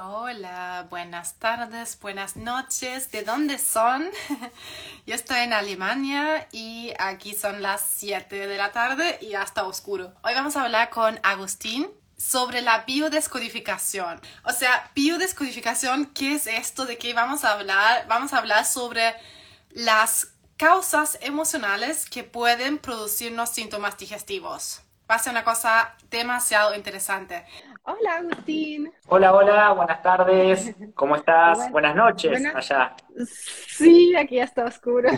Hola, buenas tardes, buenas noches. ¿De dónde son? Yo estoy en Alemania y aquí son las 7 de la tarde y hasta oscuro. Hoy vamos a hablar con Agustín sobre la biodescodificación. O sea, biodescodificación, ¿qué es esto? ¿De qué vamos a hablar? Vamos a hablar sobre las causas emocionales que pueden producirnos síntomas digestivos. Va a ser una cosa demasiado interesante. Hola, Agustín. Hola, hola, buenas tardes. ¿Cómo estás? buenas noches allá. Sí, aquí está oscuro.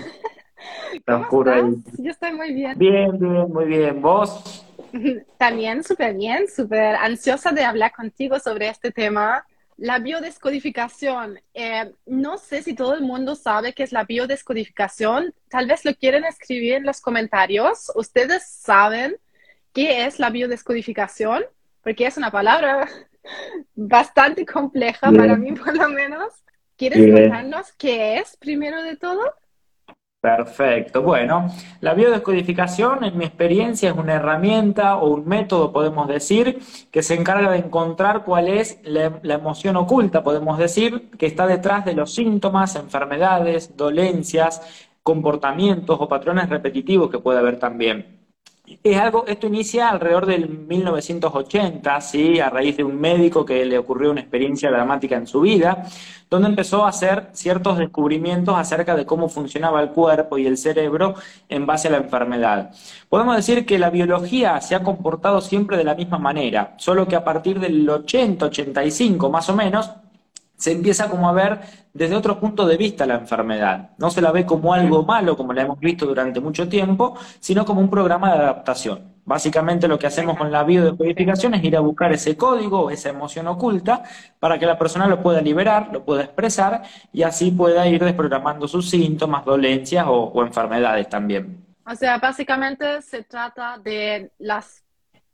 Está oscuro ahí. Yo estoy muy bien. Bien, bien, muy bien. ¿Vos? También súper bien, súper ansiosa de hablar contigo sobre este tema. La biodescodificación. Eh, no sé si todo el mundo sabe qué es la biodescodificación. Tal vez lo quieren escribir en los comentarios. ¿Ustedes saben qué es la biodescodificación? Porque es una palabra bastante compleja para mí por lo menos. ¿Quieres contarnos qué es primero de todo? Perfecto. Bueno, la biodescodificación, en mi experiencia, es una herramienta o un método, podemos decir, que se encarga de encontrar cuál es la, la, emoción oculta, podemos decir, que está detrás de los síntomas, enfermedades, dolencias, comportamientos o patrones repetitivos que puede haber también. Es algo, esto inicia alrededor del 1980, ¿sí? a raíz de un médico que le ocurrió una experiencia dramática en su vida, donde empezó a hacer ciertos descubrimientos acerca de cómo funcionaba el cuerpo y el cerebro en base a la enfermedad. Podemos decir que la biología se ha comportado siempre de la misma manera, solo que a partir del 80-85 más o menos, se empieza como a ver desde otro punto de vista la enfermedad. No se la ve como algo malo, como la hemos visto durante mucho tiempo, sino como un programa de adaptación. Básicamente lo que hacemos con la biodecodificación es ir a buscar ese código, esa emoción oculta, para que la persona lo pueda liberar, lo pueda expresar y así pueda ir desprogramando sus síntomas, dolencias o, o enfermedades también. O sea, básicamente se trata de los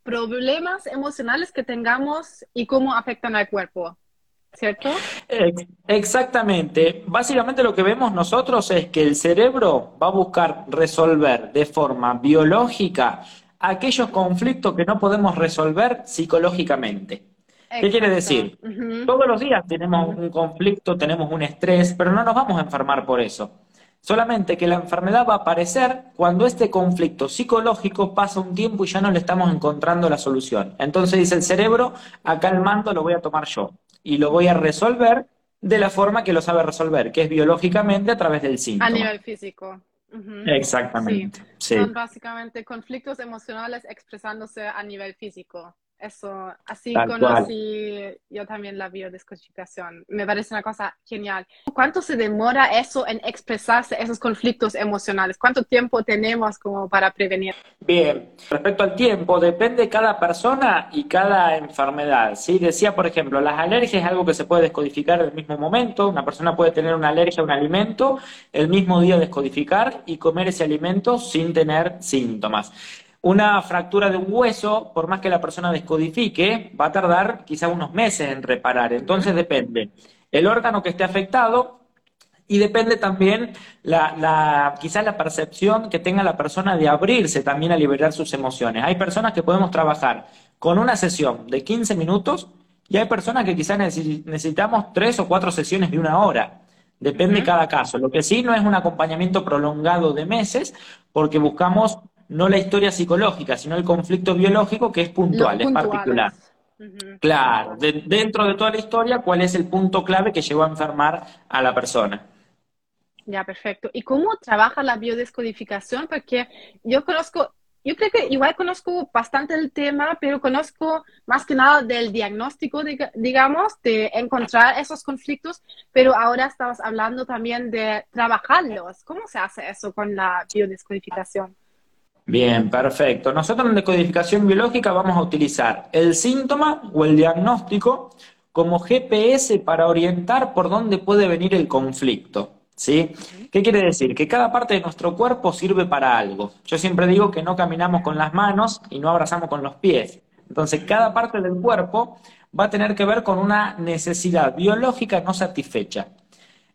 problemas emocionales que tengamos y cómo afectan al cuerpo. ¿Cierto? Exactamente. Básicamente lo que vemos nosotros es que el cerebro va a buscar resolver de forma biológica aquellos conflictos que no podemos resolver psicológicamente. ¿Qué quiere decir? Todos los días tenemos un conflicto, tenemos un estrés, pero no nos vamos a enfermar por eso. Solamente que la enfermedad va a aparecer cuando este conflicto psicológico pasa un tiempo y ya no le estamos encontrando la solución. Entonces dice el cerebro, acá el mando lo voy a tomar yo y lo voy a resolver de la forma que lo sabe resolver, que es biológicamente a través del síntoma. A nivel físico. Exactamente. Son básicamente conflictos emocionales expresándose a nivel físico. Eso, así conocí yo también la biodescodificación. Me parece una cosa genial. ¿Cuánto se demora eso en expresarse esos conflictos emocionales? ¿Cuánto tiempo tenemos como para prevenir? Bien, respecto al tiempo, depende de cada persona y cada enfermedad. ¿sí? Decía, por ejemplo, las alergias es algo que se puede descodificar en el mismo momento. Una persona puede tener una alergia a un alimento, el mismo día descodificar y comer ese alimento sin tener síntomas. Una fractura de un hueso, por más que la persona descodifique, va a tardar quizá unos meses en reparar. Entonces depende el órgano que esté afectado y depende también la, la, quizás la percepción que tenga la persona de abrirse también a liberar sus emociones. Hay personas que podemos trabajar con una sesión de 15 minutos y hay personas que quizás necesitamos tres o cuatro sesiones de una hora. Depende de cada caso. Lo que sí no es un acompañamiento prolongado de meses porque buscamos no la historia psicológica, sino el conflicto biológico que es puntual, es particular. Claro, dentro de toda la historia, ¿cuál es el punto clave que llevó a enfermar a la persona? Ya, perfecto. ¿Y cómo trabaja la biodescodificación? Porque yo conozco, yo creo que igual conozco bastante el tema, pero conozco más que nada del diagnóstico, digamos, de encontrar esos conflictos, pero ahora estamos hablando también de trabajarlos. ¿Cómo se hace eso con la biodescodificación? Bien, perfecto. Nosotros en decodificación biológica vamos a utilizar el síntoma o el diagnóstico como GPS para orientar por dónde puede venir el conflicto. ¿Sí? ¿Qué quiere decir? Que cada parte de nuestro cuerpo sirve para algo. Yo siempre digo que no caminamos con las manos y no abrazamos con los pies. Entonces, cada parte del cuerpo va a tener que ver con una necesidad biológica no satisfecha.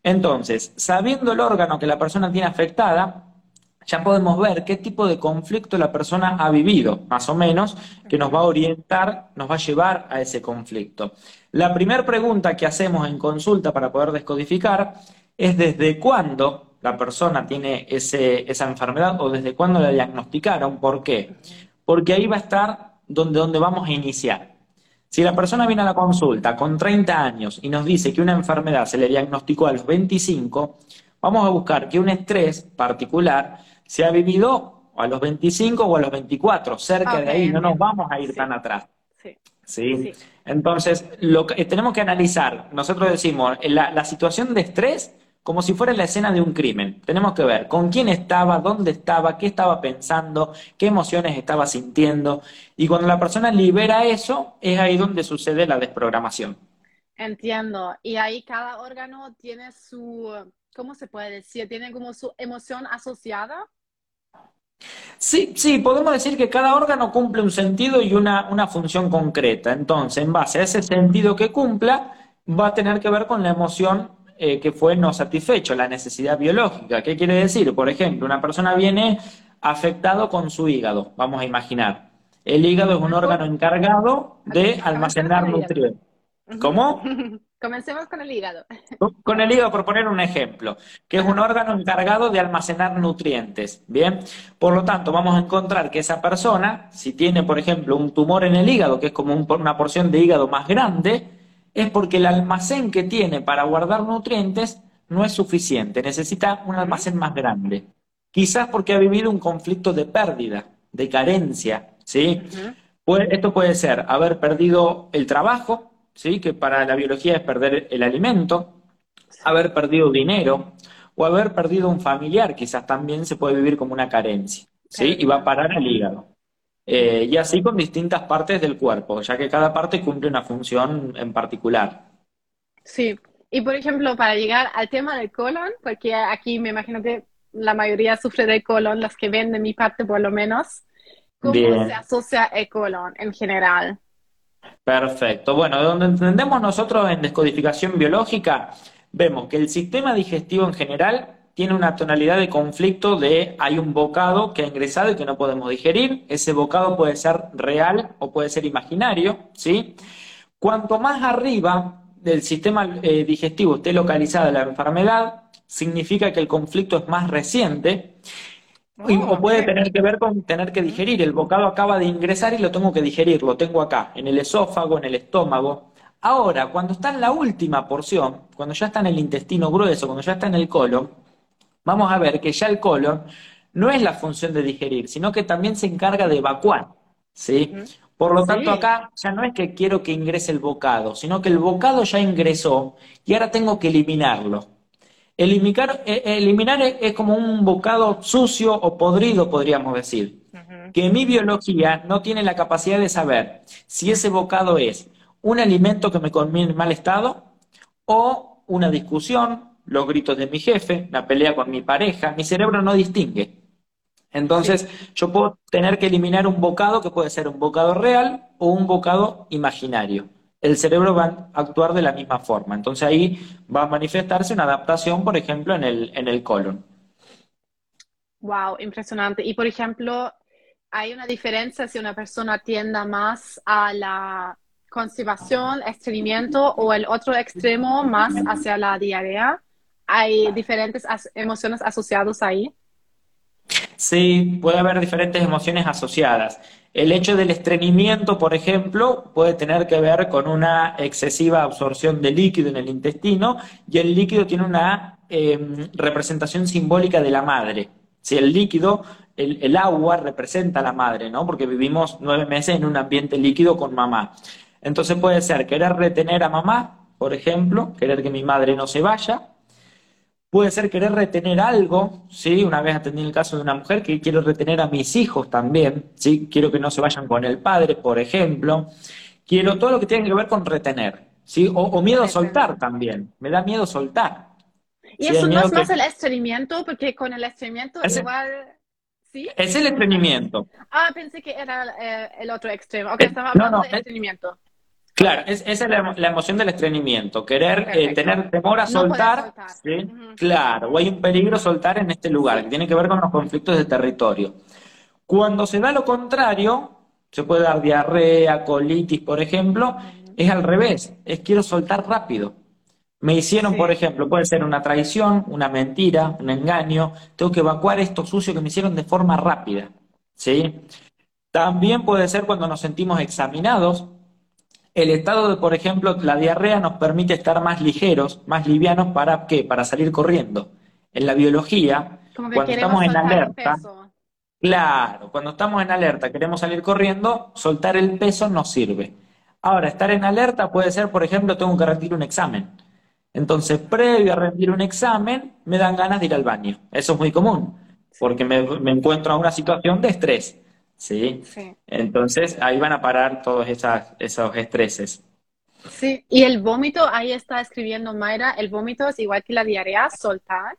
Entonces, sabiendo el órgano que la persona tiene afectada, ya podemos ver qué tipo de conflicto la persona ha vivido, más o menos, que nos va a orientar, nos va a llevar a ese conflicto. La primera pregunta que hacemos en consulta para poder descodificar es desde cuándo la persona tiene esa enfermedad o desde cuándo la diagnosticaron. ¿Por qué? Porque ahí va a estar donde, donde vamos a iniciar. Si la persona viene a la consulta con 30 años y nos dice que una enfermedad se le diagnosticó a los 25, vamos a buscar que un estrés particular se ha vivido a los 25 o a los 24, cerca de ahí, no nos vamos a ir tan atrás. Sí. Entonces, lo que, tenemos que analizar, nosotros decimos, la, situación de estrés como si fuera la escena de un crimen. Tenemos que ver con quién estaba, dónde estaba, qué estaba pensando, qué emociones estaba sintiendo. Y cuando la persona libera eso, es ahí donde sucede la desprogramación. Entiendo. Y ahí cada órgano tiene su, ¿cómo se puede decir? Tiene como su emoción asociada. Sí, sí, podemos decir que cada órgano cumple un sentido y una, una función concreta. Entonces, en base a ese sentido que cumpla, va a tener que ver con la emoción eh, que fue no satisfecho, la necesidad biológica. ¿Qué quiere decir? Por ejemplo, una persona viene afectado con su hígado, vamos a imaginar. El hígado es un órgano encargado de almacenar nutrientes. ¿Cómo? Comencemos con el hígado. Con el hígado, por poner un ejemplo, que es un órgano encargado de almacenar nutrientes. Bien, por lo tanto, vamos a encontrar que esa persona, si tiene, por ejemplo, un tumor en el hígado, que es como una porción de hígado más grande, es porque el almacén que tiene para guardar nutrientes no es suficiente, necesita un almacén más grande. Quizás porque ha vivido un conflicto de pérdida, de carencia, ¿sí? esto puede ser haber perdido el trabajo, ¿sí? que para la biología es perder el alimento, haber perdido dinero o haber perdido un familiar, quizás también se puede vivir como una carencia, ¿sí? y va a parar al hígado. Eh, y así con distintas partes del cuerpo, ya que cada parte cumple una función en particular. Sí, y por ejemplo, para llegar al tema del colon, porque aquí me imagino que la mayoría sufre de colon, los que ven de mi parte por lo menos, ¿cómo se asocia el colon en general? Perfecto. Bueno, donde entendemos nosotros en descodificación biológica, vemos que el sistema digestivo en general tiene una tonalidad de conflicto de hay un bocado que ha ingresado y que no podemos digerir. Ese bocado puede ser real o puede ser imaginario, ¿sí? Cuanto más arriba del sistema eh, digestivo esté localizada la enfermedad, significa que el conflicto es más reciente o puede tener que ver con tener que digerir. El bocado acaba de ingresar y lo tengo que digerir, lo tengo acá, en el esófago, en el estómago. Ahora, cuando está en la última porción, cuando ya está en el intestino grueso, cuando ya está en el colon, vamos a ver que ya el colon no es la función de digerir, sino que también se encarga de evacuar. ¿sí? Por lo tanto, acá ya no es que quiero que ingrese el bocado, sino que el bocado ya ingresó y ahora tengo que eliminarlo. Eliminar, eh, eliminar es, como un bocado sucio o podrido, podríamos decir. Que mi biología no tiene la capacidad de saber si ese bocado es un alimento que me conviene en mal estado o una discusión, los gritos de mi jefe, la pelea con mi pareja. Mi cerebro no distingue. Entonces, yo puedo tener que eliminar un bocado que puede ser un bocado real o un bocado imaginario el cerebro va a actuar de la misma forma. Entonces ahí va a manifestarse una adaptación, por ejemplo, en el, en el colon. Wow, impresionante. Y por ejemplo, ¿hay una diferencia si una persona tienda más a la constipación, estreñimiento o el otro extremo más hacia la diarrea? ¿Hay diferentes emociones asociadas ahí? Sí, puede haber diferentes emociones asociadas. El hecho del estreñimiento, por ejemplo, puede tener que ver con una excesiva absorción de líquido en el intestino y el líquido tiene una em, representación simbólica de la madre. Si el líquido, el, agua representa a la madre, ¿no? Porque vivimos nueve meses en un ambiente líquido con mamá. Entonces puede ser querer retener a mamá, por ejemplo, querer que mi madre no se vaya, Puede ser querer retener algo, ¿sí? Una vez atendí el caso de una mujer que quiere retener a mis hijos también, ¿sí? Quiero que no se vayan con el padre, por ejemplo. Quiero todo lo que tiene que ver con retener, ¿sí? O, miedo a soltar también. Me da miedo soltar. Y eso no es más el estreñimiento, porque con el estreñimiento igual... ¿Sí? Es el estreñimiento. Ah, pensé que era eh, el otro extremo. Ok, estaba hablando no, no, del estreñimiento. Claro, esa es la, emoción del estreñimiento, querer eh, tener temor a soltar, ¿sí? claro, o hay un peligro soltar en este lugar, que tiene que ver con los conflictos de territorio. Cuando se da lo contrario, se puede dar diarrea, colitis, por ejemplo, es al revés, es quiero soltar rápido. Me hicieron, por ejemplo, puede ser una traición, una mentira, un engaño, tengo que evacuar esto sucio que me hicieron de forma rápida, ¿sí? También puede ser cuando nos sentimos examinados, el estado de, por ejemplo, la diarrea nos permite estar más ligeros, más livianos, ¿para qué? Para salir corriendo. En la biología, cuando estamos en alerta, claro, cuando estamos en alerta, queremos salir corriendo, soltar el peso nos sirve. Ahora, estar en alerta puede ser, por ejemplo, tengo que rendir un examen. Entonces, previo a rendir un examen, me dan ganas de ir al baño. Eso es muy común, porque me, me encuentro en una situación de estrés. ¿Sí? Entonces ahí van a parar todos esas, esos estreses. Sí, y el vómito, ahí está escribiendo Mayra, el vómito es igual que la diarrea, soltar.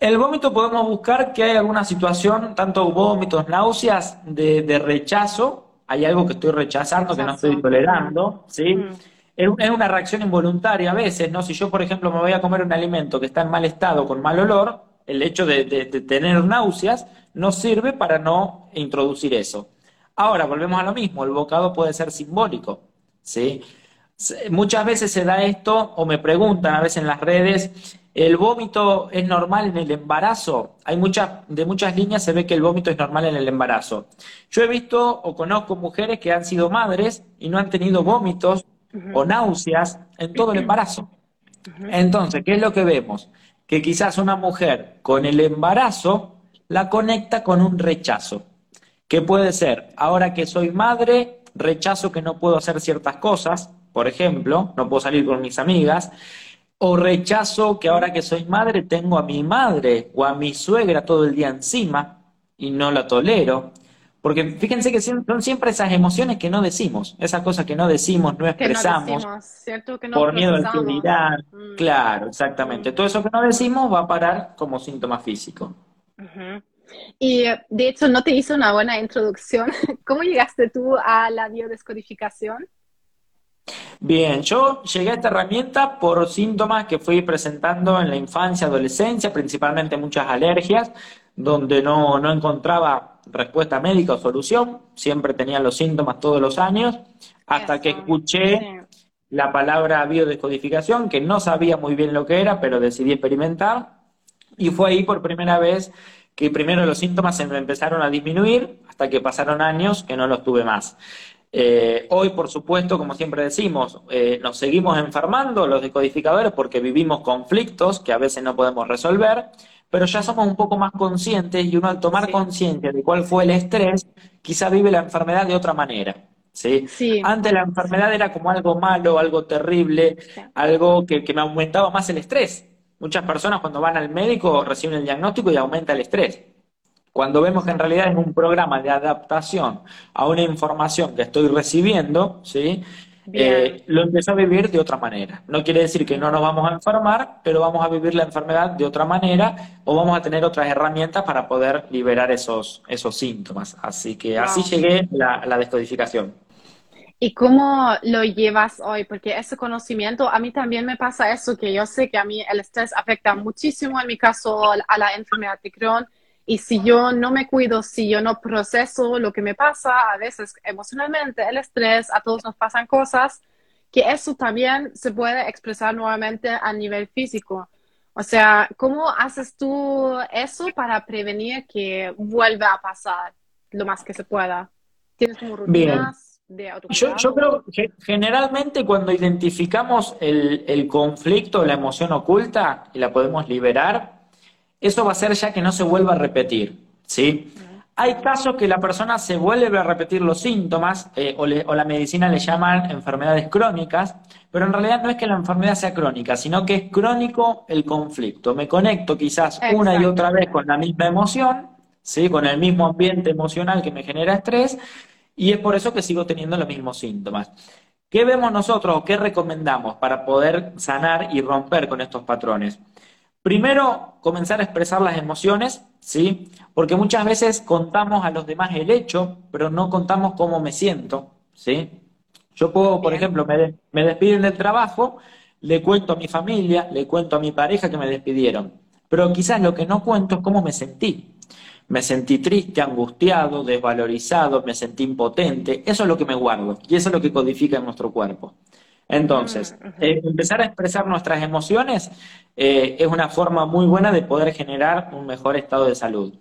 El vómito podemos buscar que hay alguna situación, tanto vómitos, náuseas, de, rechazo, hay algo que estoy rechazando, que no estoy tolerando, ¿sí? Mm. Es, una reacción involuntaria a veces, ¿no? Si yo, por ejemplo, me voy a comer un alimento que está en mal estado, con mal olor, el hecho de, tener náuseas no sirve para no introducir eso. Ahora, volvemos a lo mismo, el bocado puede ser simbólico, ¿sí? Muchas veces se da esto, o me preguntan a veces en las redes, ¿el vómito es normal en el embarazo? Hay muchas, de muchas líneas se ve que el vómito es normal en el embarazo. Yo he visto o conozco mujeres que han sido madres y no han tenido vómitos o náuseas en todo el embarazo. Entonces, ¿qué es lo que vemos? Que quizás una mujer con el embarazo la conecta con un rechazo. ¿Qué puede ser? Ahora que soy madre, rechazo que no puedo hacer ciertas cosas, por ejemplo, no puedo salir con mis amigas, o rechazo que ahora que soy madre tengo a mi madre o a mi suegra todo el día encima y no la tolero. Porque fíjense que son siempre esas emociones que no decimos, esas cosas que no decimos, no expresamos, por miedo a la seguridad. Mm. Claro, exactamente. Todo eso que no decimos va a parar como síntoma físico. Y de hecho, no te hice una buena introducción. ¿Cómo llegaste tú a la biodescodificación? Bien, yo llegué a esta herramienta por síntomas que fui presentando en la infancia, adolescencia, principalmente muchas alergias, donde no, no encontraba respuesta médica o solución, siempre tenía los síntomas todos los años, hasta que escuché la palabra biodescodificación, que no sabía muy bien lo que era, pero decidí experimentar, y fue ahí por primera vez que primero los síntomas se me empezaron a disminuir, hasta que pasaron años que no los tuve más. Eh, hoy, por supuesto, como siempre decimos, eh, nos seguimos enfermando los decodificadores porque vivimos conflictos que a veces no podemos resolver, pero ya somos un poco más conscientes y uno al tomar conciencia de cuál fue el estrés, quizá vive la enfermedad de otra manera. ¿sí? Antes la enfermedad era como algo malo, algo terrible, algo que, que me aumentaba más el estrés. Muchas personas cuando van al médico reciben el diagnóstico y aumenta el estrés. Cuando vemos que en realidad es un programa de adaptación a una información que estoy recibiendo, ¿sí? Eh, lo empiezo a vivir de otra manera. No quiere decir que no nos vamos a enfermar, pero vamos a vivir la enfermedad de otra manera o vamos a tener otras herramientas para poder liberar esos, esos síntomas. Así que así llegué a la, descodificación. ¿Y cómo lo llevas hoy? Porque ese conocimiento, a mí también me pasa eso, que yo sé que a mí el estrés afecta muchísimo, en mi caso, a la enfermedad de Crohn, y si yo no me cuido, si yo no proceso lo que me pasa, a veces emocionalmente, el estrés, a todos nos pasan cosas, que eso también se puede expresar nuevamente a nivel físico. O sea, ¿cómo haces tú eso para prevenir que vuelva a pasar lo más que se pueda? ¿Tienes como rutinas de autocuidado? Yo, yo, creo que generalmente cuando identificamos el, el conflicto, la emoción oculta y la podemos liberar, eso va a ser ya que no se vuelva a repetir, ¿sí? Hay casos que la persona se vuelve a repetir los síntomas eh, o, la medicina le llaman enfermedades crónicas, pero en realidad no es que la enfermedad sea crónica, sino que es crónico el conflicto. Me conecto quizás una y otra vez con la misma emoción, ¿sí? con el mismo ambiente emocional que me genera estrés, y es por eso que sigo teniendo los mismos síntomas. ¿Qué vemos nosotros o qué recomendamos para poder sanar y romper con estos patrones? Primero, comenzar a expresar las emociones, ¿sí? Porque muchas veces contamos a los demás el hecho, pero no contamos cómo me siento, ¿sí? Yo puedo, por ejemplo, me, me despiden del trabajo, le cuento a mi familia, le cuento a mi pareja que me despidieron, pero quizás lo que no cuento es cómo me sentí. Me sentí triste, angustiado, desvalorizado, me sentí impotente. Eso es lo que me guardo y eso es lo que codifica en nuestro cuerpo. Entonces, mm, eh, empezar a expresar nuestras emociones eh, es una forma muy buena de poder generar un mejor estado de salud.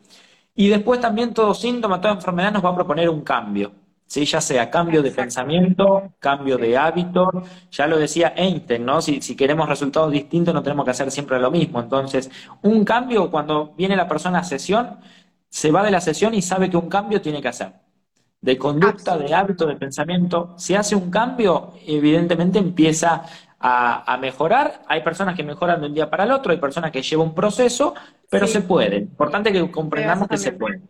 Y después también todo síntoma, toda enfermedad nos va a proponer un cambio. ¿sí? ya sea cambio de pensamiento, cambio de hábito, ya lo decía Einstein, ¿no? Si, si, queremos resultados distintos no tenemos que hacer siempre lo mismo. Entonces, un cambio, cuando viene la persona a sesión, se va de la sesión y sabe que un cambio tiene que hacer. De conducta, de hábito, de pensamiento. Si hace un cambio, evidentemente empieza a, mejorar. Hay personas que mejoran de un día para el otro, hay personas que llevan un proceso, pero se puede. Importante que comprendamos que se puede.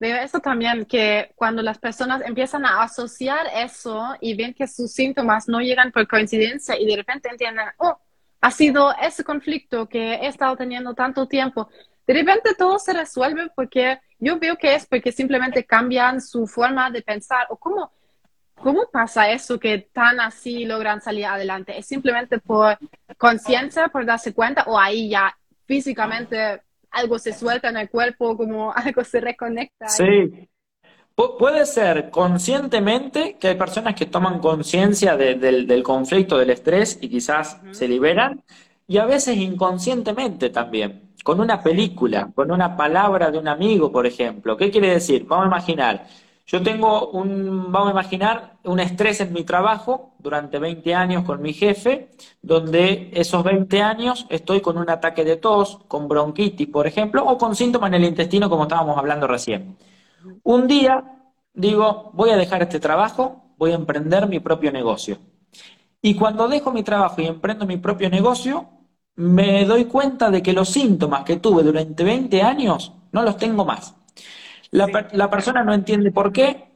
Veo eso también, que cuando las personas empiezan a asociar eso y ven que sus síntomas no llegan por coincidencia y de repente entienden, oh, ha sido ese conflicto que he estado teniendo tanto tiempo, de repente todo se resuelve porque yo veo que es porque simplemente cambian su forma de pensar o cómo, cómo pasa eso que tan así logran salir adelante. ¿Es simplemente por conciencia, por darse cuenta o ahí ya físicamente algo se suelta en el cuerpo, como algo se reconecta. Sí. puede ser conscientemente que hay personas que toman conciencia del, conflicto, del estrés y quizás se liberan, y a veces inconscientemente también, con una película, con una palabra de un amigo, por ejemplo. ¿Qué quiere decir? Vamos a imaginar, yo tengo un, vamos a imaginar, un estrés en mi trabajo durante 20 años con mi jefe, donde esos 20 años estoy con un ataque de tos, con bronquitis, por ejemplo, o con síntomas en el intestino, como estábamos hablando recién. Un día digo, voy a dejar este trabajo, voy a emprender mi propio negocio. Y cuando dejo mi trabajo y emprendo mi propio negocio, me doy cuenta de que los síntomas que tuve durante 20 años no los tengo más. La, persona no entiende por qué.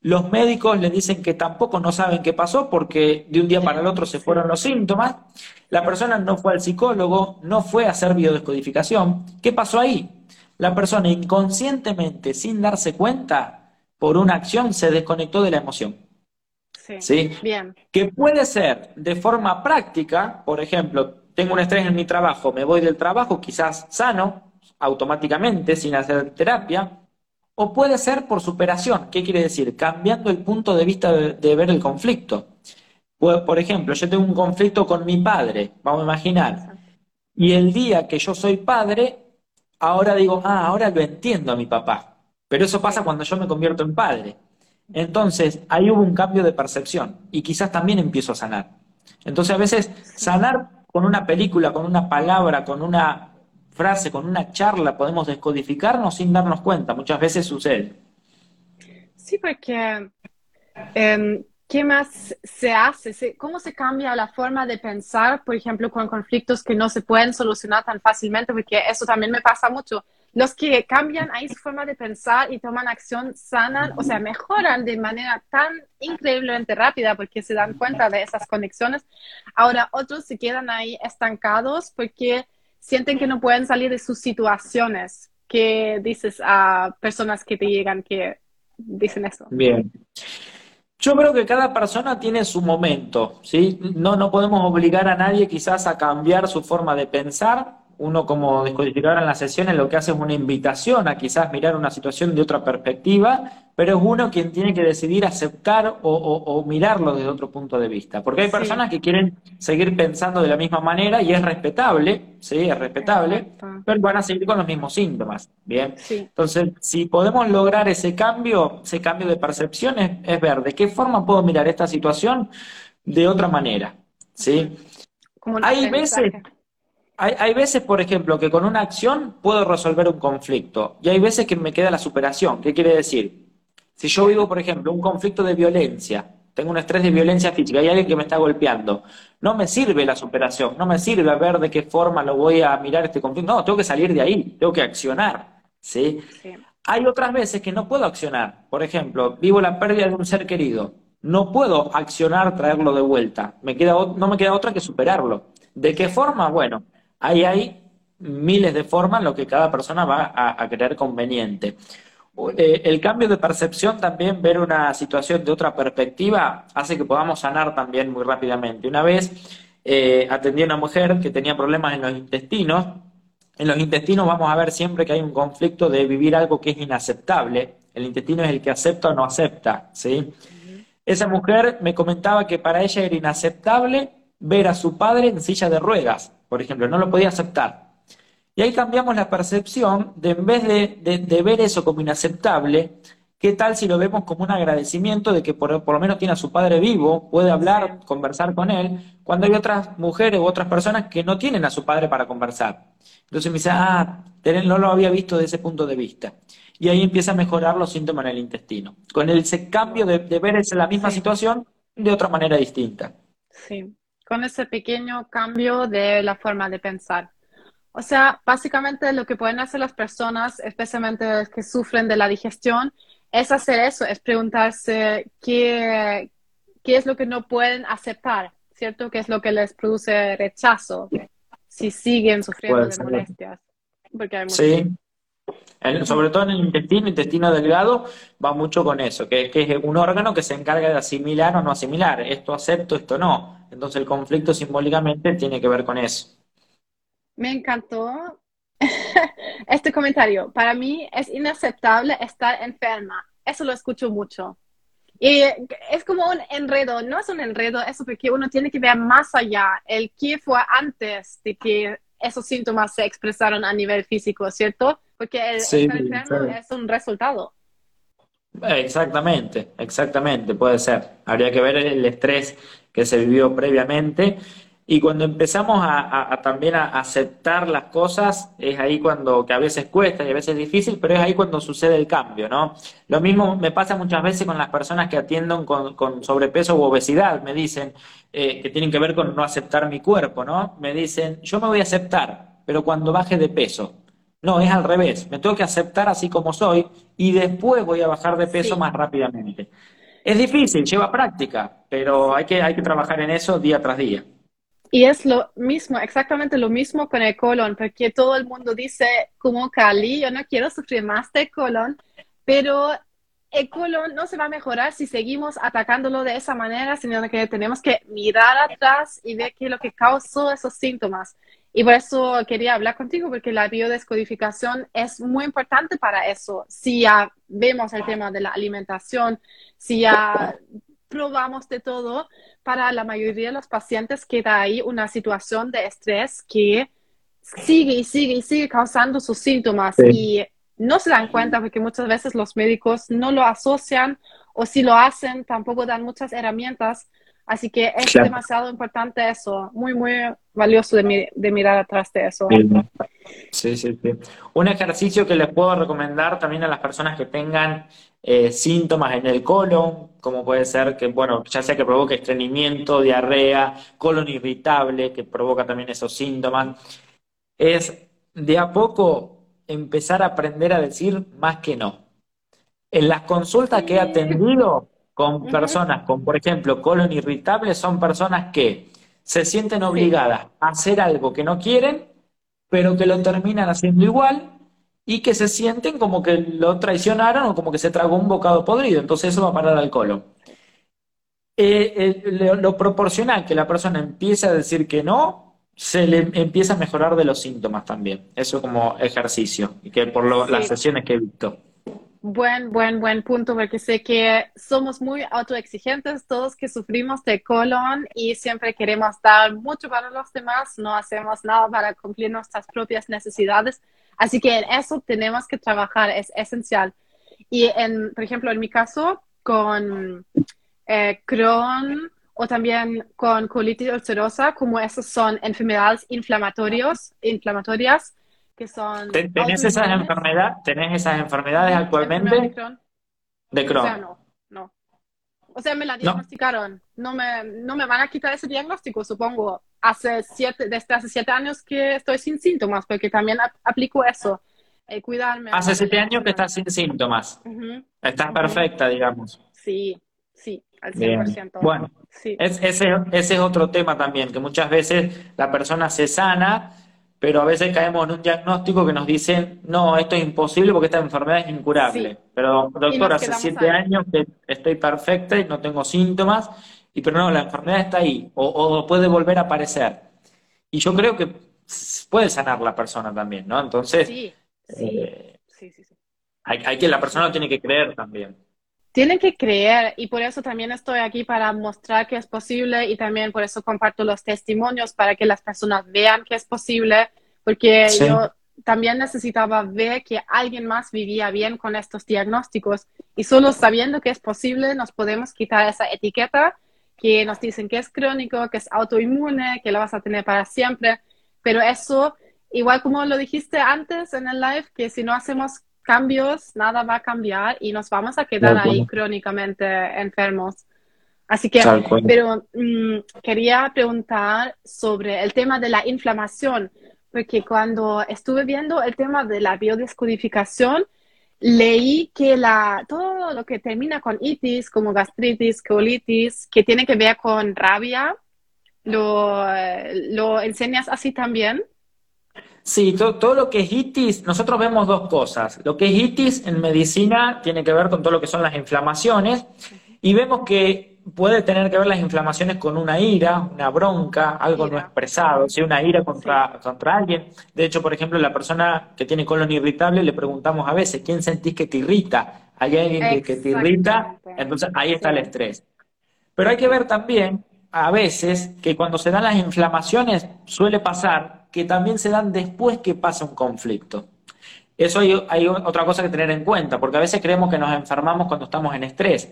Los médicos le dicen que tampoco no saben qué pasó porque de un día para el otro se fueron los síntomas. La persona no fue al psicólogo, no fue a hacer biodescodificación. ¿Qué pasó ahí? La persona inconscientemente, sin darse cuenta, por una acción se desconectó de la emoción. Sí, ¿Sí? Bien. Que puede ser de forma práctica, por ejemplo, tengo un estrés en mi trabajo, me voy del trabajo, quizás sano, automáticamente, sin hacer terapia, o puede ser por superación. ¿Qué quiere decir? Cambiando el punto de vista de, ver el conflicto. Pues, por ejemplo, yo tengo un conflicto con mi padre, vamos a imaginar. Y el día que yo soy padre, ahora digo, ah, ahora lo entiendo a mi papá. Pero eso pasa cuando yo me convierto en padre. Entonces, ahí hubo un cambio de percepción y quizás también empiezo a sanar. Entonces, a veces sanar con una película, con una palabra, con una frase, con una charla, podemos descodificarnos sin darnos cuenta. Muchas veces sucede. Sí, porque em, ¿qué más se hace? ¿Cómo se cambia la forma de pensar, por ejemplo, con conflictos que no se pueden solucionar tan fácilmente? Porque eso también me pasa mucho. Los que cambian ahí su forma de pensar y toman acción sanan, o sea, mejoran de manera tan increíblemente rápida porque se dan cuenta de esas conexiones. Ahora, otros se quedan ahí estancados porque sienten que no pueden salir de sus situaciones. ¿Qué dices a personas que te llegan que dicen eso? Bien. Yo creo que cada persona tiene su momento, ¿sí? No, no podemos obligar a nadie quizás a cambiar su forma de pensar. Uno como descodificador en las sesiones lo que hace es una invitación a quizás mirar una situación de otra perspectiva pero es uno quien tiene que decidir aceptar o, mirarlo desde otro punto de vista. Porque hay personas que quieren seguir pensando de la misma manera y es respetable, sí, es respetable, pero van a seguir con los mismos síntomas. Bien. Entonces, si podemos lograr ese cambio, ese cambio de percepción, es, ver de qué forma puedo mirar esta situación de otra manera. ¿sí? hay veces. Hay, hay, veces, por ejemplo, que con una acción puedo resolver un conflicto y hay veces que me queda la superación. ¿Qué quiere decir? Si yo vivo, por ejemplo, un conflicto de violencia, tengo un estrés de violencia física, hay alguien que me está golpeando, no me sirve la superación, no me sirve ver de qué forma lo voy a mirar este conflicto, no, tengo que salir de ahí, tengo que accionar, ¿sí? Hay otras veces que no puedo accionar, por ejemplo, vivo la pérdida de un ser querido, no puedo accionar, traerlo de vuelta, me queda, no me queda otra que superarlo. ¿De qué forma? Bueno, ahí hay miles de formas en lo que cada persona va a, a creer conveniente. eh, el cambio de percepción también, ver una situación de otra perspectiva, hace que podamos sanar también muy rápidamente. Una vez eh, atendí a una mujer que tenía problemas en los intestinos. En los intestinos vamos a ver siempre que hay un conflicto de vivir algo que es inaceptable. El intestino es el que acepta o no acepta, ¿sí? Esa mujer me comentaba que para ella era inaceptable ver a su padre en silla de ruedas, por ejemplo, no lo podía aceptar. Y ahí cambiamos la percepción de en vez de, ver eso como inaceptable, ¿qué tal si lo vemos como un agradecimiento de que por, lo menos tiene a su padre vivo, puede hablar, conversar con él, cuando hay otras mujeres u otras personas que no tienen a su padre para conversar? Entonces me dice, ah, no lo había visto desde ese punto de vista. Y ahí empieza a mejorar los síntomas en el intestino. Con ese cambio de, ver la misma situación de otra manera distinta. Sí, con ese pequeño cambio de la forma de pensar. O sea, básicamente lo que pueden hacer las personas, especialmente las que sufren de la digestión, es hacer eso, es preguntarse qué, qué es lo que no pueden aceptar, ¿cierto? ¿Qué es lo que les produce rechazo si siguen sufriendo de molestias? Porque sí. Sobre todo en el intestino, intestino delgado, va mucho con eso, que, que, es un órgano que se encarga de asimilar o no asimilar. Esto acepto, esto no. Entonces el conflicto simbólicamente tiene que ver con eso. Me encantó este comentario. Para mí es inaceptable estar enferma. Eso lo escucho mucho. Y es como un enredo, no es un enredo, eso porque uno tiene que ver más allá, el qué fue antes de que esos síntomas se expresaron a nivel físico, ¿cierto? Porque el enfermo es un resultado. Exactamente, exactamente, puede ser. Habría que ver el estrés que se vivió previamente y cuando empezamos a, también a aceptar las cosas, es ahí cuando, que a veces cuesta y a veces es difícil, pero es ahí cuando sucede el cambio, ¿no? Lo mismo me pasa muchas veces con las personas que atienden con, sobrepeso u obesidad, me dicen, eh, que tienen que ver con no aceptar mi cuerpo, ¿no? Me dicen, yo me voy a aceptar, pero cuando baje de peso. No, es al revés, me tengo que aceptar así como soy y después voy a bajar de peso más rápidamente. Es difícil, lleva práctica, pero hay que, hay que trabajar en eso día tras día. Y es lo mismo, exactamente lo mismo con el colon, porque todo el mundo dice, como Cali, yo no quiero sufrir más de colon, pero el colon no se va a mejorar si seguimos atacándolo de esa manera, sino que tenemos que mirar atrás y ver qué es lo que causó esos síntomas. Y por eso quería hablar contigo, porque la biodescodificación es muy importante para eso. Si ya vemos el tema de la alimentación, si ya probamos de todo, para la mayoría de los pacientes queda ahí una situación de estrés que sigue y sigue y sigue causando sus síntomas y no se dan cuenta porque muchas veces los médicos no lo asocian o si lo hacen tampoco dan muchas herramientas. Así que es demasiado importante eso, muy, muy valioso de, de, mirar atrás de eso. Sí, sí, sí. Un ejercicio que les puedo recomendar también a las personas que tengan eh, síntomas en el colon, como puede ser que, bueno, ya sea que provoque estreñimiento, diarrea, colon irritable, que provoca también esos síntomas, es de a poco empezar a aprender a decir más que no. En las consultas que he atendido con personas con, por ejemplo, colon irritable, son personas que se sienten obligadas a hacer algo que no quieren, pero que lo terminan haciendo igual y que se sienten como que lo traicionaron o como que se tragó un bocado podrido, entonces eso va a parar al colon. Eh, lo, proporcional que la persona empiece a decir que no, se le empieza a mejorar de los síntomas también. Eso como ejercicio, y que por las sesiones que he visto. Buen, buen, buen punto, porque sé que somos muy autoexigentes todos que sufrimos de colon y siempre queremos dar mucho para los demás, no hacemos nada para cumplir nuestras propias necesidades. Así que en eso tenemos que trabajar, es esencial. Y, en, por ejemplo, en mi caso, con eh, Crohn o también con colitis ulcerosa, como esas son enfermedades inflamatorios, inflamatorias, que son... ¿Tenés esas, enfermedades, ¿Tenés esas enfermedades actualmente? De Crohn. O sea, no, no. O sea, me la diagnosticaron. No. me, no me van a quitar ese diagnóstico, supongo hace siete, desde hace siete años que estoy sin síntomas, porque también aplico eso, eh, cuidarme. Hace siete años que estás sin síntomas. Estás perfecta, digamos. Sí, sí, al 100%. Bueno, ese, ese es otro tema también, que muchas veces la persona se sana, pero a veces caemos en un diagnóstico que nos dicen, no, esto es imposible porque esta enfermedad es incurable. Pero, doctor, hace siete años que estoy perfecta y no tengo síntomas, y pero no, la enfermedad está ahí, o, puede volver a aparecer. Y yo creo que puede sanar la persona también, ¿no? Entonces, sí, eh, sí. sí, hay, hay, que, la persona lo tiene que creer también. Tienen que creer y por eso también estoy aquí para mostrar que es posible y también por eso comparto los testimonios para que las personas vean que es posible, porque yo también necesitaba ver que alguien más vivía bien con estos diagnósticos y solo sabiendo que es posible nos podemos quitar esa etiqueta que nos dicen que es crónico, que es autoinmune, que lo vas a tener para siempre, pero eso, igual como lo dijiste antes en el live, que si no hacemos cambios, nada va a cambiar y nos vamos a quedar ahí crónicamente enfermos. Así que, pero mm, quería preguntar sobre el tema de la inflamación, porque cuando estuve viendo el tema de la biodescodificación, leí que la, todo lo que termina con itis, como gastritis, colitis, que tiene que ver con rabia, ¿lo, lo enseñas así también? Sí, todo, lo que es itis, nosotros vemos dos cosas. Lo que es itis en medicina tiene que ver con todo lo que son las inflamaciones y vemos que puede tener que ver las inflamaciones con una ira, una bronca, algo no expresado, ¿sí? una ira contra, contra alguien. De hecho, por ejemplo, la persona que tiene colon irritable le preguntamos a veces, ¿quién sentís que te irrita? ¿Hay alguien que te irrita? Entonces ahí está el estrés. Pero hay que ver también, a veces, que cuando se dan las inflamaciones suele pasar que también se dan después que pasa un conflicto. Eso hay, otra cosa que tener en cuenta, porque a veces creemos que nos enfermamos cuando estamos en estrés.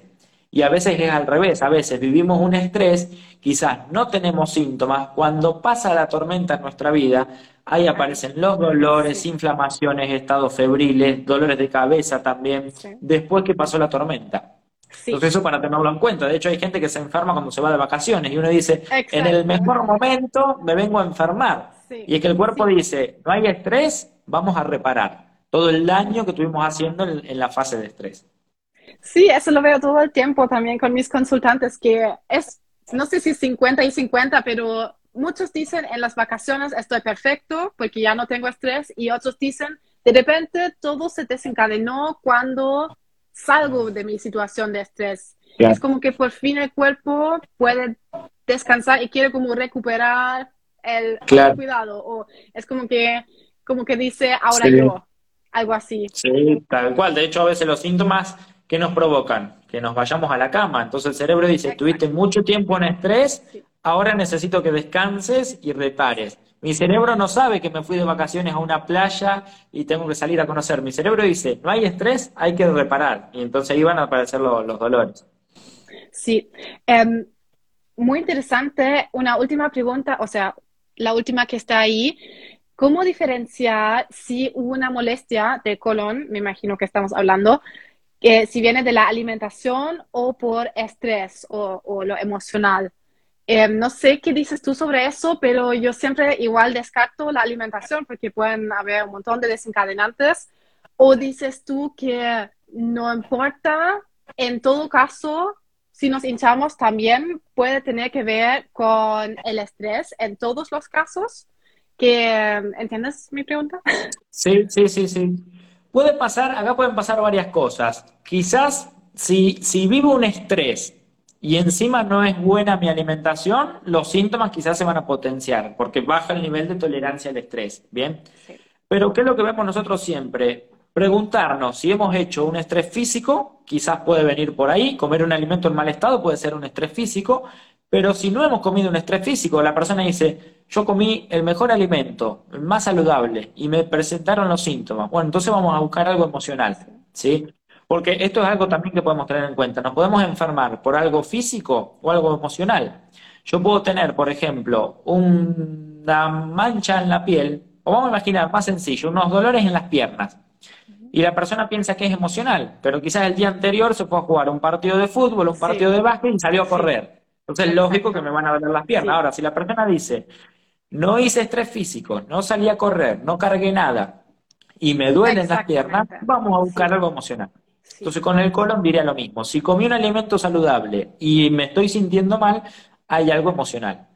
Y a veces es al revés, a veces vivimos un estrés, quizás no tenemos síntomas, cuando pasa la tormenta en nuestra vida, ahí aparecen los dolores, inflamaciones, estados febriles, dolores de cabeza también, después que pasó la tormenta. Entonces eso para tenerlo en cuenta. De hecho hay gente que se enferma cuando se va de vacaciones y uno dice, en el mejor momento me vengo a enfermar. Y es que el cuerpo dice, no hay estrés, vamos a reparar todo el daño que estuvimos haciendo en, la fase de estrés. Sí, eso lo veo todo el tiempo también con mis consultantes, que es, no sé si 50 y 50, pero muchos dicen en las vacaciones estoy perfecto porque ya no tengo estrés y otros dicen de repente todo se desencadenó cuando salgo de mi situación de estrés. Es como que por fin el cuerpo puede descansar y quiere como recuperar el cuidado, o es como que, como que dice ahora yo, algo así. Sí, tal cual. De hecho, a veces los síntomas que nos provocan, que nos vayamos a la cama. Entonces el cerebro dice, tuviste mucho tiempo en estrés, ahora necesito que descanses y repares. Mi cerebro no sabe que me fui de vacaciones a una playa y tengo que salir a conocer. Mi cerebro dice, no hay estrés, hay que reparar. Y entonces ahí van a aparecer los, dolores. Sí. Em, muy interesante. Una última pregunta, o sea, la última que está ahí, ¿cómo diferenciar si una molestia de colon, me imagino que estamos hablando, que si viene de la alimentación o por estrés o, lo emocional? Em, no sé qué dices tú sobre eso, pero yo siempre igual descarto la alimentación porque pueden haber un montón de desencadenantes. ¿O dices tú que no importa, en todo caso, si nos hinchamos también puede tener que ver con el estrés en todos los casos. Que, ¿Entiendes mi pregunta? Sí, sí, sí, sí. Puede pasar, acá pueden pasar varias cosas. Quizás si, si vivo un estrés y encima no es buena mi alimentación, los síntomas quizás se van a potenciar porque baja el nivel de tolerancia al estrés. ¿Bien? Pero ¿qué es lo que vemos nosotros siempre? Preguntarnos si hemos hecho un estrés físico, quizás puede venir por ahí, comer un alimento en mal estado puede ser un estrés físico, pero si no hemos comido un estrés físico, la persona dice, yo comí el mejor alimento, el más saludable, y me presentaron los síntomas. Bueno, entonces vamos a buscar algo emocional, ¿sí? Porque esto es algo también que podemos tener en cuenta. Nos podemos enfermar por algo físico o algo emocional. Yo puedo tener, por ejemplo, una mancha en la piel, o vamos a imaginar más sencillo, unos dolores en las piernas y la persona piensa que es emocional, pero quizás el día anterior se fue a jugar un partido de fútbol, un partido de básquet y salió a correr. Entonces es lógico que me van a doler las piernas. Ahora, si la persona dice, no hice estrés físico, no salí a correr, no cargué nada y me duelen las piernas, vamos a buscar algo emocional. Entonces con el colon diría lo mismo. Si comí un alimento saludable y me estoy sintiendo mal, hay algo emocional.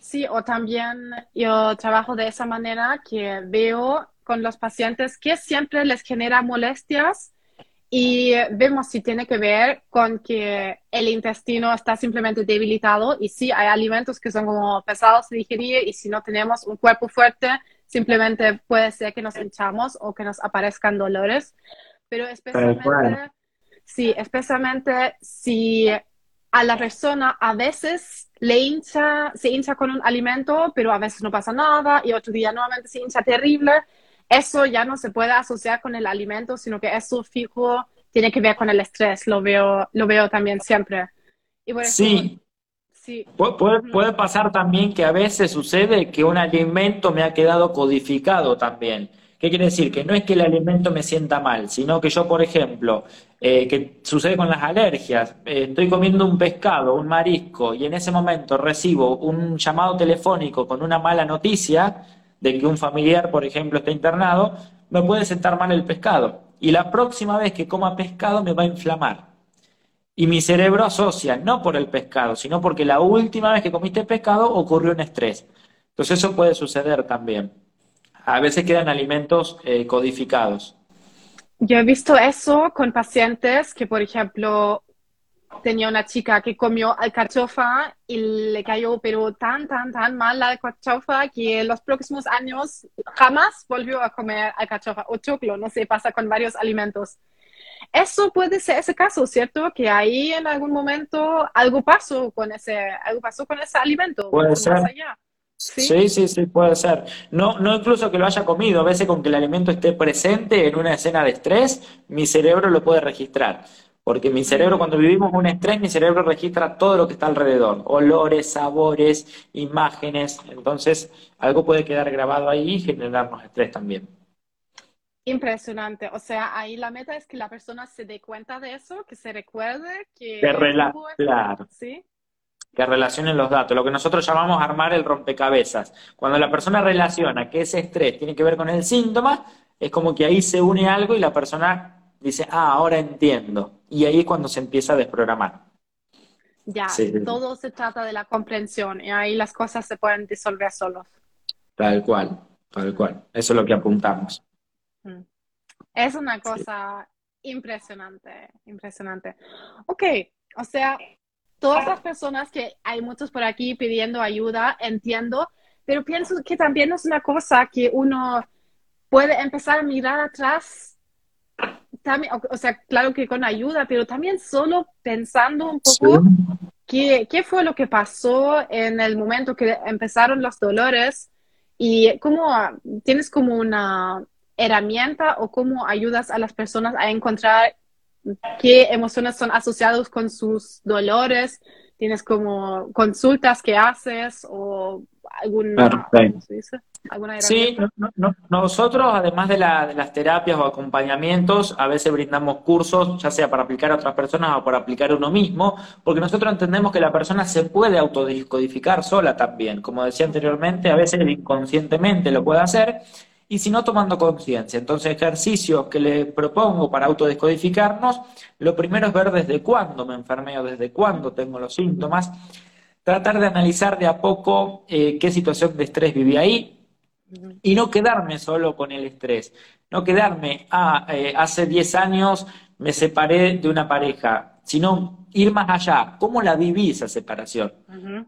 Sí, o también yo trabajo de esa manera que veo con los pacientes que siempre les genera molestias y vemos si tiene que ver con que el intestino está simplemente debilitado y sí hay alimentos que son como pesados de digerir y si no tenemos un cuerpo fuerte simplemente puede ser que nos hinchamos o que nos aparezcan dolores. Pero especialmente sí especialmente si a la persona a veces le hincha se hincha con un alimento pero a veces no pasa nada y otro día nuevamente se hincha terrible eso ya no se puede asociar con el alimento, sino que eso fijo tiene que ver con el estrés, lo veo, lo veo también siempre. sí. sí. Puede, puede pasar también que a veces sucede que un alimento me ha quedado codificado también. ¿Qué quiere decir? Que no es que el alimento me sienta mal, sino que yo, por ejemplo, eh, que sucede con las alergias, eh, estoy comiendo un pescado, un marisco, y en ese momento recibo un llamado telefónico con una mala noticia, de que un familiar, por ejemplo, está internado, me puede sentar mal el pescado. Y la próxima vez que coma pescado me va a inflamar. Y mi cerebro asocia, no por el pescado, sino porque la última vez que comiste pescado ocurrió un estrés. Entonces eso puede suceder también. A veces quedan alimentos eh, codificados. Yo he visto eso con pacientes que, por ejemplo, tenía una chica que comió alcachofa y le cayó pero tan, tan, tan mal la alcachofa que en los próximos años jamás volvió a comer alcachofa o choclo, no sé, pasa con varios alimentos. Eso puede ser ese caso, ¿cierto? Que ahí en algún momento algo pasó con ese, algo pasó con ese alimento. Puede ser. ¿Sí? ¿Sí? sí, puede ser. No, no incluso que lo haya comido, a veces con que el alimento esté presente en una escena de estrés, mi cerebro lo puede registrar. Porque mi cerebro, cuando vivimos un estrés, mi cerebro registra todo lo que está alrededor, olores, sabores, imágenes. Entonces, algo puede quedar grabado ahí y generarnos estrés también. Impresionante. O sea, ahí la meta es que la persona se dé cuenta de eso, que se recuerde que... Que claro. ¿Sí? Que relacionen los datos, lo que nosotros llamamos armar el rompecabezas. Cuando la persona relaciona que ese estrés tiene que ver con el síntoma, es como que ahí se une algo y la persona dice, ah, ahora entiendo. Y ahí es cuando se empieza a desprogramar. Ya, todo se trata de la comprensión y ahí las cosas se pueden disolver solos. Tal cual, tal cual. Eso es lo que apuntamos. Mm. Es una cosa impresionante, impresionante. Ok, o sea, todas las personas que hay muchos por aquí pidiendo ayuda, entiendo, pero pienso que también es una cosa que uno puede empezar a mirar atrás también, o, sea, claro que con ayuda, pero también solo pensando un poco qué, qué, fue lo que pasó en el momento que empezaron los dolores y cómo tienes como una herramienta o cómo ayudas a las personas a encontrar qué emociones son asociadas con sus dolores. Tienes como consultas que haces o alguna, ¿cómo se dice? Sí, nosotros además de, las terapias o acompañamientos, a veces brindamos cursos, ya sea para aplicar a otras personas o para aplicar a uno mismo, porque nosotros entendemos que la persona se puede autodescodificar sola también. Como decía anteriormente, a veces inconscientemente lo puede hacer y si no tomando conciencia. Entonces, ejercicios que le propongo para autodescodificarnos, lo primero es ver desde cuándo me enfermé o desde cuándo tengo los síntomas, tratar de analizar de a poco eh, qué situación de estrés viví ahí, y no quedarme solo con el estrés, no quedarme, ah, eh, hace 10 años me separé de una pareja, sino ir más allá, ¿cómo la viví esa separación?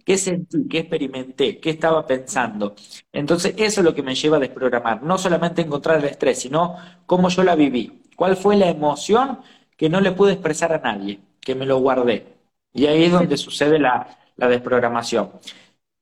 ¿Qué sentí? ¿Qué experimenté? ¿Qué estaba pensando? Entonces eso es lo que me lleva a desprogramar, no solamente encontrar el estrés, sino cómo yo la viví, cuál fue la emoción que no le pude expresar a nadie, que me lo guardé. Y ahí es donde sucede la, la desprogramación.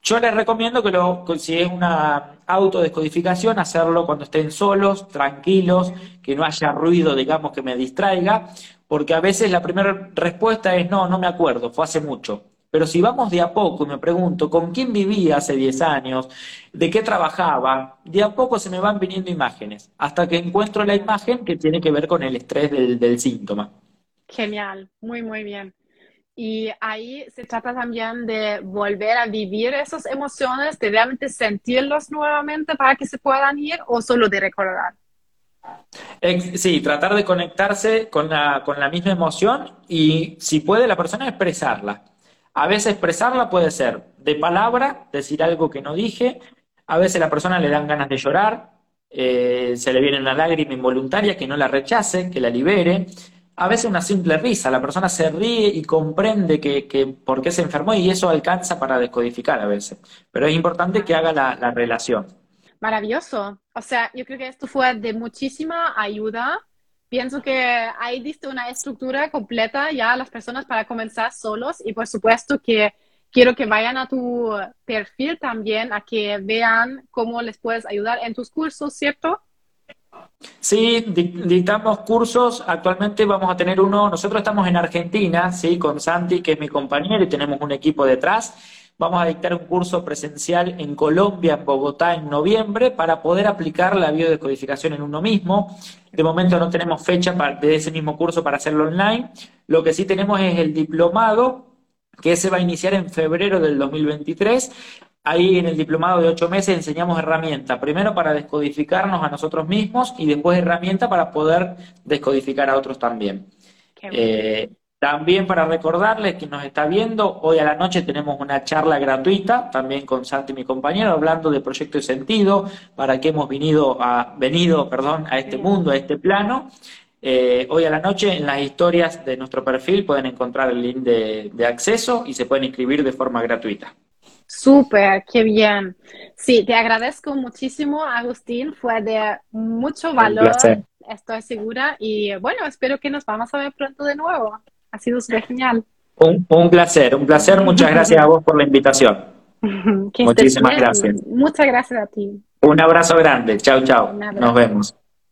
Yo les recomiendo que lo, si es una autodescodificación, hacerlo cuando estén solos, tranquilos, que no haya ruido, digamos, que me distraiga, porque a veces la primera respuesta es no, no me acuerdo, fue hace mucho. Pero si vamos de a poco y me pregunto con quién vivía hace 10 años, de qué trabajaba, de a poco se me van viniendo imágenes, hasta que encuentro la imagen que tiene que ver con el estrés del, del síntoma. Genial, muy, muy bien. Y ahí se trata también de volver a vivir esas emociones, de realmente sentirlos nuevamente para que se puedan ir o solo de recordar. Sí, tratar de conectarse con la, con la misma emoción y si puede la persona expresarla. A veces expresarla puede ser de palabra, decir algo que no dije, a veces a la persona le dan ganas de llorar, eh, se le viene una lágrima involuntaria que no la rechace, que la libere. A veces una simple risa, la persona se ríe y comprende que, por qué se enfermó y eso alcanza para descodificar a veces. Pero es importante que haga la, la relación. Maravilloso. O sea, yo creo que esto fue de muchísima ayuda. Pienso que ahí diste una estructura completa ya a las personas para comenzar solos y por supuesto que quiero que vayan a tu perfil también, a que vean cómo les puedes ayudar en tus cursos, ¿cierto? Sí, dictamos cursos. Actualmente vamos a tener uno. Nosotros estamos en Argentina, sí, con Santi, que es mi compañero, y tenemos un equipo detrás. Vamos a dictar un curso presencial en Colombia, en Bogotá, en noviembre, para poder aplicar la biodescodificación en uno mismo. De momento no tenemos fecha de ese mismo curso para hacerlo online. Lo que sí tenemos es el diplomado que se va a iniciar en febrero del 2023. Ahí en el diplomado de ocho meses enseñamos herramientas, primero para descodificarnos a nosotros mismos y después herramientas para poder descodificar a otros también. Eh, también para recordarles que nos está viendo, hoy a la noche tenemos una charla gratuita, también con Santi, mi compañero, hablando de proyecto de sentido, para que hemos venido a, venido, perdón, a este mundo, a este plano. Eh, hoy a la noche en las historias de nuestro perfil pueden encontrar el link de, acceso y se pueden inscribir de forma gratuita. Súper, qué bien. Sí, te agradezco muchísimo, Agustín. Fue de mucho valor, estoy segura. Y bueno, espero que nos vamos a ver pronto de nuevo. Ha sido súper genial. Un, placer, un placer. Muchas gracias a vos por la invitación. Muchísimas gracias. Muchas gracias a ti. Un abrazo grande. Chao, chao. Nos vemos.